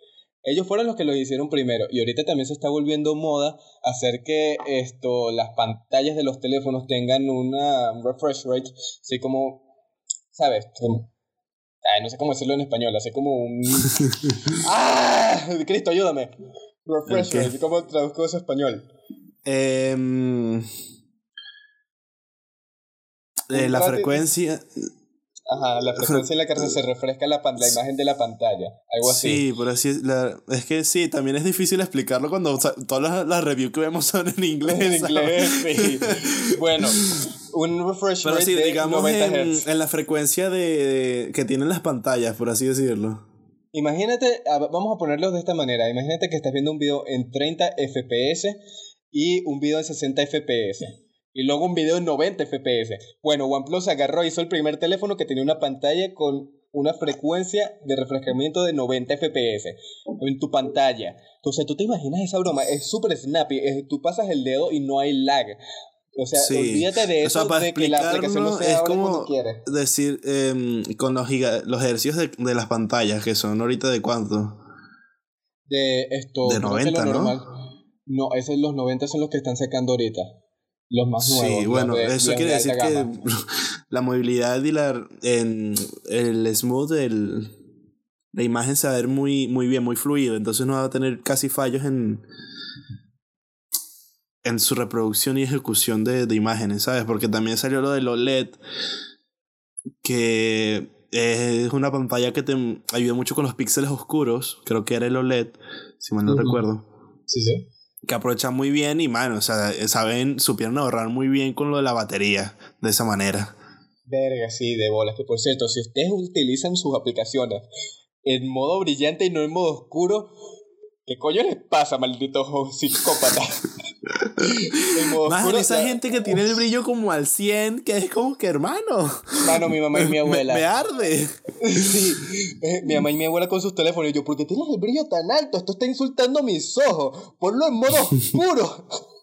Speaker 1: Ellos fueron los que lo hicieron primero y ahorita también se está volviendo moda hacer que esto, las pantallas de los teléfonos tengan una refresh rate, así como, ¿sabes? Ay, no sé cómo decirlo en español, así como un... ¡Ah! Cristo, ayúdame. Refresh rate, ¿cómo traduzco eso a español?
Speaker 2: Eh, la frecuencia...
Speaker 1: Ajá, la frecuencia en la que se refresca la, la imagen de la pantalla, algo así.
Speaker 2: Sí, por así la, es que sí, también es difícil explicarlo cuando todas las, reviews que vemos son en inglés.
Speaker 1: En inglés, sí. bueno, un refresh
Speaker 2: Pero sí, digamos en, en, la frecuencia de, que tienen las pantallas, por así decirlo.
Speaker 1: Imagínate, vamos a ponerlo de esta manera, imagínate que estás viendo un video en 30 FPS y un video en 60 FPS y luego un video en 90 FPS. Bueno, OnePlus agarró y hizo el primer teléfono que tenía una pantalla con una frecuencia de refrescamiento de 90 FPS en tu pantalla. Entonces, tú te imaginas esa broma, es súper snappy, tú pasas el dedo y no hay lag. O sea, olvídate de eso, de que la aplicación no
Speaker 2: es como decir, em, con los, los ejercicios de, de, las pantallas, que son ahorita de cuánto?
Speaker 1: De esto.
Speaker 2: De 90, ¿no?
Speaker 1: No, esos los 90 son los que están sacando ahorita los más nuevos.
Speaker 2: Sí, bueno, eso quiere decir que la movilidad y la, en el smooth, el, la imagen se va a ver muy, muy bien, muy fluido, entonces no va a tener casi fallos en, en su reproducción y ejecución de, de imágenes, ¿sabes? Porque también salió lo del OLED, que es una pantalla que te ayuda mucho con los píxeles oscuros, creo que era el OLED, si mal no recuerdo.
Speaker 1: Sí, sí
Speaker 2: que aprovechan muy bien y, mano, o sea, saben, supieron ahorrar muy bien con lo de la batería, de esa manera.
Speaker 1: Verga, sí, de bolas. Que por cierto, si ustedes utilizan sus aplicaciones en modo brillante y no en modo oscuro, ¿qué coño les pasa, maldito psicópata?
Speaker 2: Más esa gente que tiene el brillo como al 100, que es como que hermano.
Speaker 1: Mano, mi mamá y mi abuela.
Speaker 2: Me, arde.
Speaker 1: sí, eh, mi mamá y mi abuela con sus teléfonos. Y yo, ¿por qué tienes el brillo tan alto? Esto está insultando mis ojos. Ponlo en modo oscuro.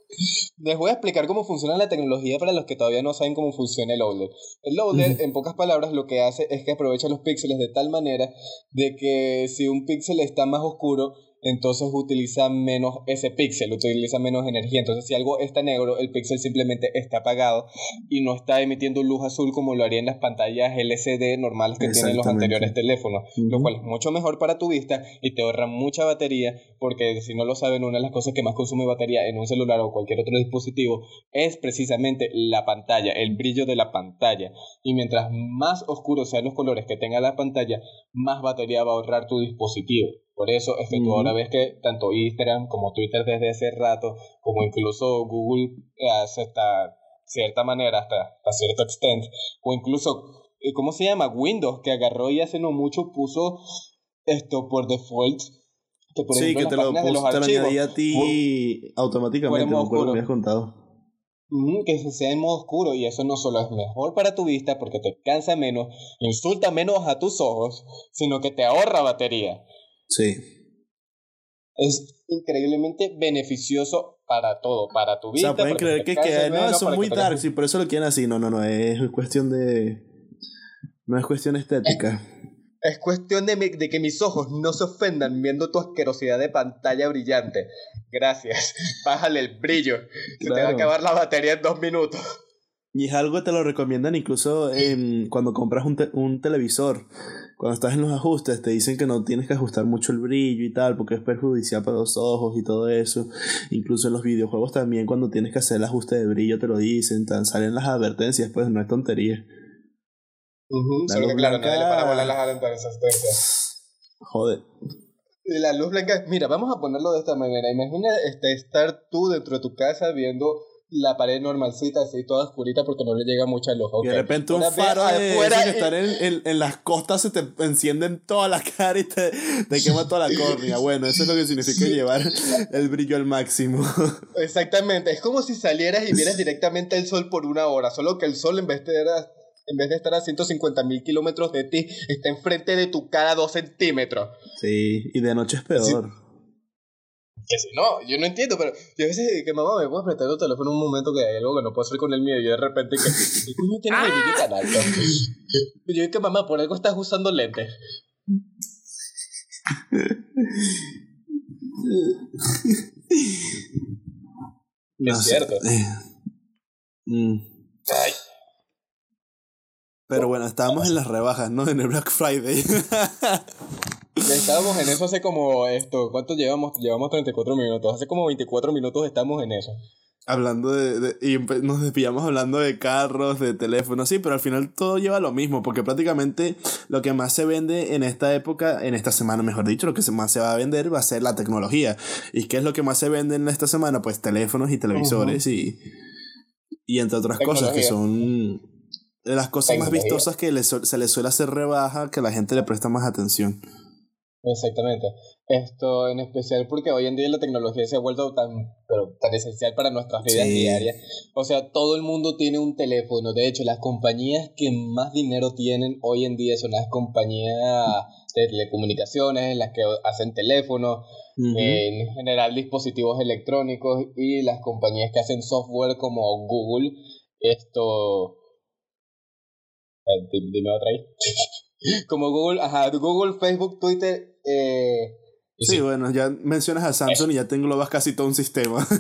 Speaker 1: Les voy a explicar cómo funciona la tecnología para los que todavía no saben cómo funciona el loader. El loader, en pocas palabras, lo que hace es que aprovecha los píxeles de tal manera de que si un píxel está más oscuro, entonces utiliza menos ese píxel, utiliza menos energía. Entonces, si algo está negro, el píxel simplemente está apagado y no está emitiendo luz azul como lo haría en las pantallas LCD normales que tienen los anteriores teléfonos, lo cual es mucho mejor para tu vista y te ahorra mucha batería, porque si no lo saben, una de las cosas que más consume batería en un celular o cualquier otro dispositivo es precisamente la pantalla, el brillo de la pantalla. Y mientras más oscuros sean los colores que tenga la pantalla, más batería va a ahorrar tu dispositivo. Por eso es que tú ahora ves que tanto Instagram como Twitter desde hace rato, como incluso Google eh, hace hasta cierta manera, hasta, hasta cierto extent, o incluso, eh, ¿cómo se llama? Windows, que agarró y hace no mucho puso esto por default.
Speaker 2: Que por sí, que te lo, puso, te lo añadía a ti automáticamente, no me habías contado.
Speaker 1: que sea en modo oscuro y eso no solo es mejor para tu vista porque te cansa menos, insulta menos a tus ojos, sino que te ahorra batería.
Speaker 2: Sí.
Speaker 1: Es increíblemente beneficioso para todo, para tu vida.
Speaker 2: O sea, pueden creer que, que no, son muy dark y por eso lo quieren así. No, no, no, es cuestión de... No es cuestión estética.
Speaker 1: Es, cuestión de, de, que mis ojos no se ofendan viendo tu asquerosidad de pantalla brillante. Gracias. Bájale el brillo. Se te va a acabar la batería en dos minutos.
Speaker 2: Y es algo que te lo recomiendan incluso cuando compras un, un televisor cuando estás en los ajustes te dicen que no tienes que ajustar mucho el brillo y tal porque es perjudicial para los ojos y todo eso. Incluso en los videojuegos también cuando tienes que hacer el ajuste de brillo te lo dicen, tan, salen las advertencias, pues no es tontería.
Speaker 1: Solo claro, nadie le para volar las advertencias.
Speaker 2: Joder.
Speaker 1: La luz blanca, mira, vamos a ponerlo de esta manera. Imagina este, estar tú dentro de tu casa viendo la pared normalcita, así toda oscurita porque no le llega mucho al ojo.
Speaker 2: Y de repente un faro de que estar en, en, las costas se te encienden toda la cara y te, te quema toda la córnea. Bueno, eso es lo que significa llevar el brillo al máximo.
Speaker 1: Exactamente, es como si salieras y vieras directamente el sol por una hora, solo que el sol en vez de, en vez de estar a 150 mil kilómetros de ti, está enfrente de tu cara dos centímetros.
Speaker 2: Sí, y de noche es peor.
Speaker 1: Que si no, yo no entiendo, pero yo a veces que mamá me puedes prestar el teléfono un momento que hay algo que no puedo hacer con el mío y yo de repente que ¿qué coño tienes el vídeo tan alto? Yo digo que mamá, por algo estás usando lentes. es cierto.
Speaker 2: Mm. Pero bueno, estábamos en las rebajas, ¿no? En el Black Friday.
Speaker 1: estábamos en eso hace como esto. ¿Cuánto llevamos? Llevamos 34 minutos. Hace como 24 minutos estamos en eso.
Speaker 2: Hablando de, y nos despillamos hablando de carros, de teléfonos, sí, pero al final todo lleva lo mismo, porque prácticamente lo que más se vende en esta época, en esta semana mejor dicho, lo que más se va a vender va a ser la tecnología. ¿Y qué es lo que más se vende en esta semana? Pues teléfonos y televisores y, y entre otras cosas que son de las cosas más vistosas que se le suele hacer rebaja, que la gente le presta más atención.
Speaker 1: Exactamente. Esto en especial porque hoy en día la tecnología se ha vuelto tan, pero tan esencial para nuestras vidas diarias. O sea, todo el mundo tiene un teléfono. De hecho, las compañías que más dinero tienen hoy en día son las compañías de telecomunicaciones, las que hacen teléfonos, en general dispositivos electrónicos y las compañías que hacen software como Google. Esto... Eh, dime otra ahí. como Google, ajá, Google, Facebook, Twitter eh,
Speaker 2: sí, bueno, ya mencionas a Samsung y ya te englobas casi todo un sistema.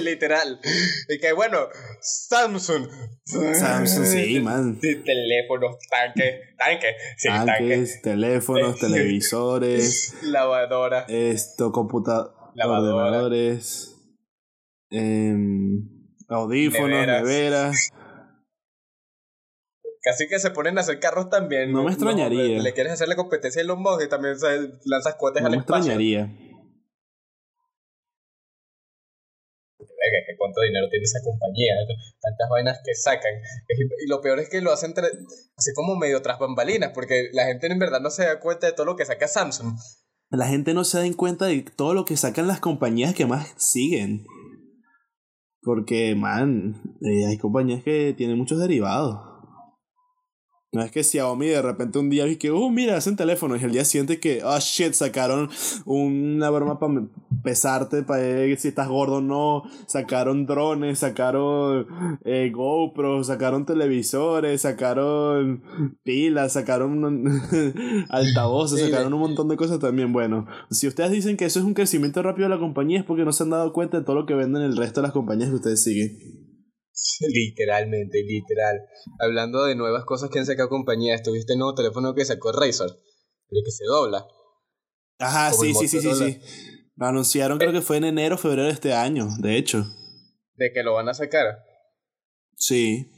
Speaker 1: Literal. Y que bueno, Samsung.
Speaker 2: Samsung, sí, man.
Speaker 1: Teléfonos, tanques, tanques, sí, tanques,
Speaker 2: teléfonos, televisores,
Speaker 1: lavadora,
Speaker 2: esto, computadores, ordenadores, em, audífonos, neveras.
Speaker 1: Casi que se ponen a hacer carros también.
Speaker 2: No me extrañaría.
Speaker 1: le, quieres hacer la competencia a Elon Musk y también lanzas cohetes
Speaker 2: no
Speaker 1: al
Speaker 2: espacio. No me extrañaría.
Speaker 1: cuánto dinero tiene esa compañía, tantas vainas que sacan. Y lo peor es que lo hacen así como medio tras bambalinas, porque la gente en verdad no se da cuenta de todo lo que saca Samsung.
Speaker 2: La gente no se da cuenta de todo lo que sacan las compañías que más siguen. Porque, man, eh, hay compañías que tienen muchos derivados. No es que Xiaomi de repente un día vi que, oh, mira, hacen teléfonos. Y el día siguiente que, oh shit, sacaron una broma para pesarte, para ver si estás gordo o no. Sacaron drones, sacaron eh, GoPro, sacaron televisores, sacaron pilas, sacaron altavoces, sacaron un montón de cosas también. Bueno, si ustedes dicen que eso es un crecimiento rápido de la compañía, es porque no se han dado cuenta de todo lo que venden el resto de las compañías que ustedes siguen.
Speaker 1: Literalmente, literal. Hablando de nuevas cosas que han sacado compañías, ¿tuviste el nuevo teléfono que sacó Razer? El que se dobla.
Speaker 2: Ajá, sí, sí, sí, sí, sí. Lo anunciaron creo que fue en enero o febrero de este año, de hecho.
Speaker 1: ¿De que lo van a sacar?
Speaker 2: Sí.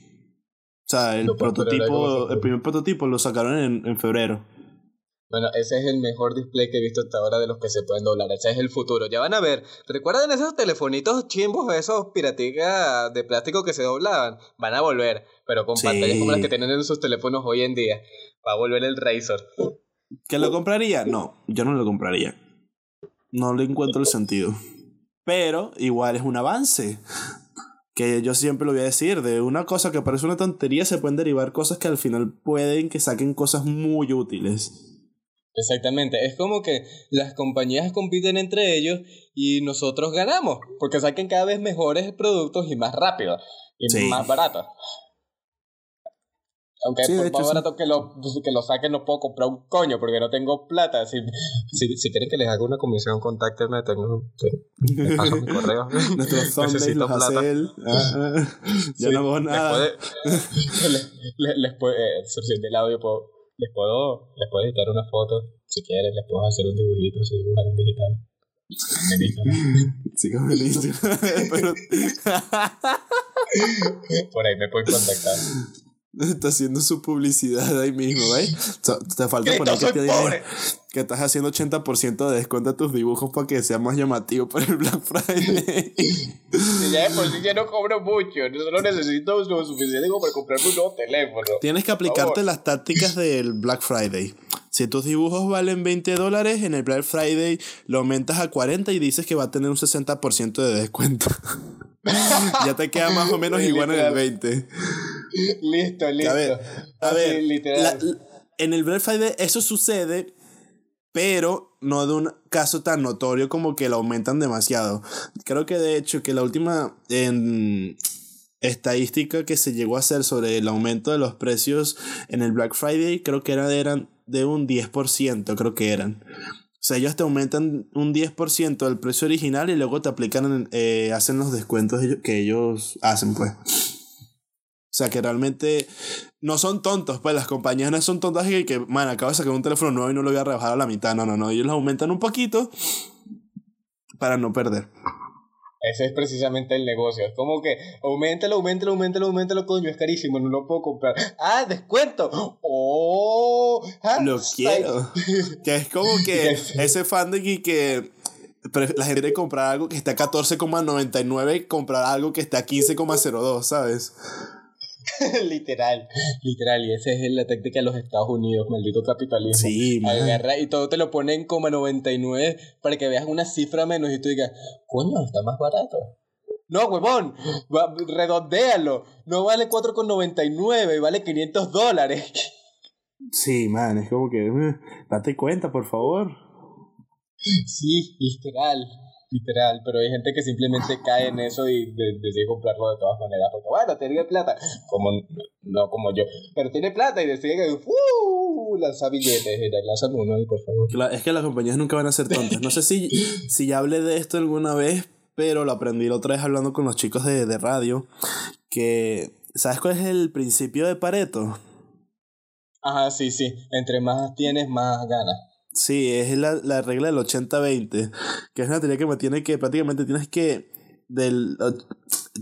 Speaker 2: O sea, el prototipo, el primer prototipo lo sacaron en, en febrero.
Speaker 1: Bueno, ese es el mejor display que he visto hasta ahora de los que se pueden doblar. Ese es el futuro. Ya van a ver. ¿Recuerdan esos telefonitos chimbos, esos piraticas de plástico que se doblaban? Van a volver, pero con pantallas como las que tienen en sus teléfonos hoy en día. Va a volver el Razor.
Speaker 2: ¿Que lo compraría? No, yo no lo compraría. No le encuentro el sentido. Pero igual es un avance. Que yo siempre lo voy a decir, de una cosa que parece una tontería se pueden derivar cosas que al final pueden que saquen cosas muy útiles.
Speaker 1: Exactamente, es como que las compañías compiten entre ellos y nosotros ganamos, porque saquen cada vez mejores productos y más rápido y más baratos. Aunque por más barato que lo, que lo saquen no puedo comprar un coño porque no tengo plata. Si, si, si quieren que les haga una comisión, contáctenme, tengo, me paso mi correo.
Speaker 2: Nuestros Necesito los plata. Hace él. Ah, ah. ya no hago nada.
Speaker 1: Les puede, les, puede eh, del audio puedo les puedo, les puedo editar una foto, si quieren, les puedo hacer un dibujito, si dibujar en digital.
Speaker 2: Sí, buenísimo. Pero...
Speaker 1: Por ahí me pueden contactar.
Speaker 2: Está haciendo su publicidad ahí mismo, ¿ves? Te falta poner que, que estás haciendo 80% de descuento a tus dibujos para que sea más llamativo para el Black Friday.
Speaker 1: ya de por sí ya no cobro mucho, no solo necesito lo suficiente como para comprarme un nuevo teléfono.
Speaker 2: Tienes que aplicarte las tácticas del Black Friday. Si tus dibujos valen 20 dólares, en el Black Friday lo aumentas a 40 y dices que va a tener un 60% de descuento. ya te queda más o menos igual en el 20.
Speaker 1: Listo, listo.
Speaker 2: A ver, en el Black Friday eso sucede, pero no de un caso tan notorio como que lo aumentan demasiado. Creo que de hecho que la última estadística que se llegó a hacer sobre el aumento de los precios en el Black Friday, creo que era, eran de un 10%, creo que eran. O sea, ellos te aumentan un 10% del precio original y luego te aplican, eh, hacen los descuentos que ellos hacen, pues. O sea, que realmente no son tontos, pues las compañías no son tontas y que, man, acabo de sacar un teléfono nuevo y no lo voy a rebajar a la mitad. No, no, no. Ellos lo aumentan un poquito para no perder.
Speaker 1: Ese es precisamente el negocio. Es como que aumentalo, aumentalo, aumentalo, aumentalo, coño, es carísimo, no lo puedo comprar. ¡Ah, descuento! ¡Oh!
Speaker 2: Ah, lo quiero. que es como que ese fan de que la gente quiere comprar algo que está a 14,99 y comprar algo que está a 15,02, ¿sabes?
Speaker 1: literal, literal. Y esa es la táctica de los Estados Unidos, maldito capitalismo. Sí, Agarra y todo te lo pone en 99 para que veas una cifra menos y tú digas, coño, está más barato. No, huevón, redondéalo. No vale 4,99, vale 500 dólares.
Speaker 2: Sí, man, es como que, eh, date cuenta, por favor.
Speaker 1: Sí, literal literal, pero hay gente que simplemente cae en eso y decide comprarlo de todas maneras, porque bueno, tiene plata, como no como yo, pero tiene plata y decide que uh, lanza billetes, lanza uno ahí, por favor.
Speaker 2: Es que las compañías nunca van a ser tontas. No sé si, si ya hablé de esto alguna vez, pero lo aprendí la otra vez hablando con los chicos de, de radio, que, ¿sabes cuál es el principio de Pareto?
Speaker 1: Ajá, sí, sí. Entre más tienes, más ganas.
Speaker 2: Sí, es la, la regla del 80-20, que es una teoría que me tiene que prácticamente tienes que del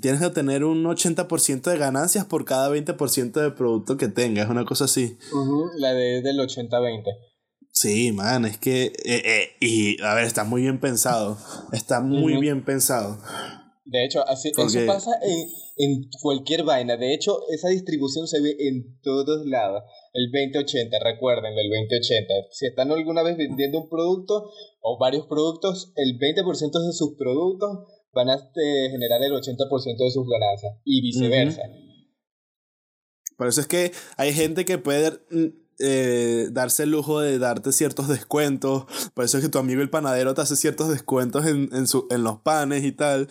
Speaker 2: tienes que tener un 80% de ganancias por cada 20% de producto que tengas, una cosa así.
Speaker 1: la de, del 80-20.
Speaker 2: Sí, man, es que... Eh, eh, y, a ver, está muy bien pensado. Está muy bien pensado.
Speaker 1: De hecho, así, eso pasa en, en cualquier vaina. De hecho, esa distribución se ve en todos lados el 2080, recuerden, el 2080. Si están alguna vez vendiendo un producto o varios productos, el 20% de sus productos van a este, generar el 80% de sus ganancias y viceversa.
Speaker 2: Por eso es que hay gente que puede eh, darse el lujo de darte ciertos descuentos. Por eso es que tu amigo el panadero te hace ciertos descuentos en, en, su, en los panes y tal.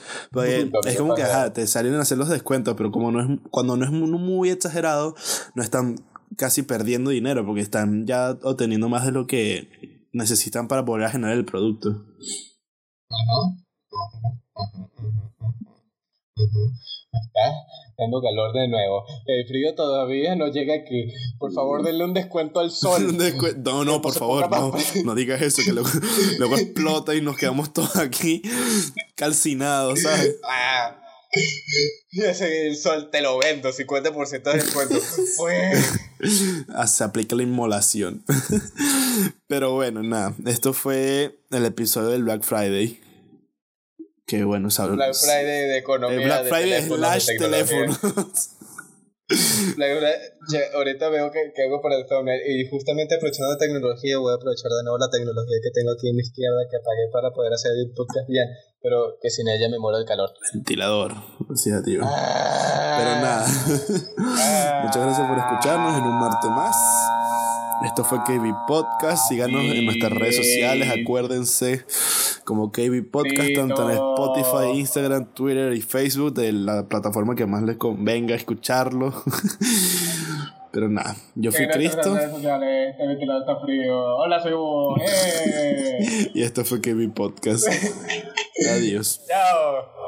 Speaker 2: es como que te salen a hacer los descuentos, pero como no es, cuando no es muy exagerado, no es tan casi perdiendo dinero porque están ya obteniendo más de lo que necesitan para poder generar el producto.
Speaker 1: Está dando calor de nuevo. El frío todavía no llega aquí. Por favor, denle un descuento al sol.
Speaker 2: no, no, por favor, no. No digas eso, que luego, luego explota y nos quedamos todos aquí calcinados, ¿sabes?
Speaker 1: Ah. el sol te lo vendo, 50% de descuento.
Speaker 2: Ah, se aplica la inmolación. Pero bueno, nada. Esto fue el episodio del Black Friday. Que bueno,
Speaker 1: ¿sabes? Black Friday de economía. El
Speaker 2: Black Friday slash teléfonos.
Speaker 1: ahorita veo que, que hago para thumbnail y justamente aprovechando la tecnología voy a aprovechar de nuevo la tecnología que tengo aquí a mi izquierda que apagué para poder hacer el podcast bien, pero que sin ella me muero el calor.
Speaker 2: Ventilador, sí, tío. Ah. Pero nada. Ah. Muchas gracias por escucharnos en un martes más. Esto fue KB Podcast. Síganos en nuestras redes sociales. Acuérdense como KB Podcast, tanto en Spotify, Instagram, Twitter y Facebook, de la plataforma que más les convenga escucharlo. Pero nada, yo fui Cristo.
Speaker 1: Hola, soy Hugo.
Speaker 2: y esto fue KB Podcast. Adiós.
Speaker 1: Chao.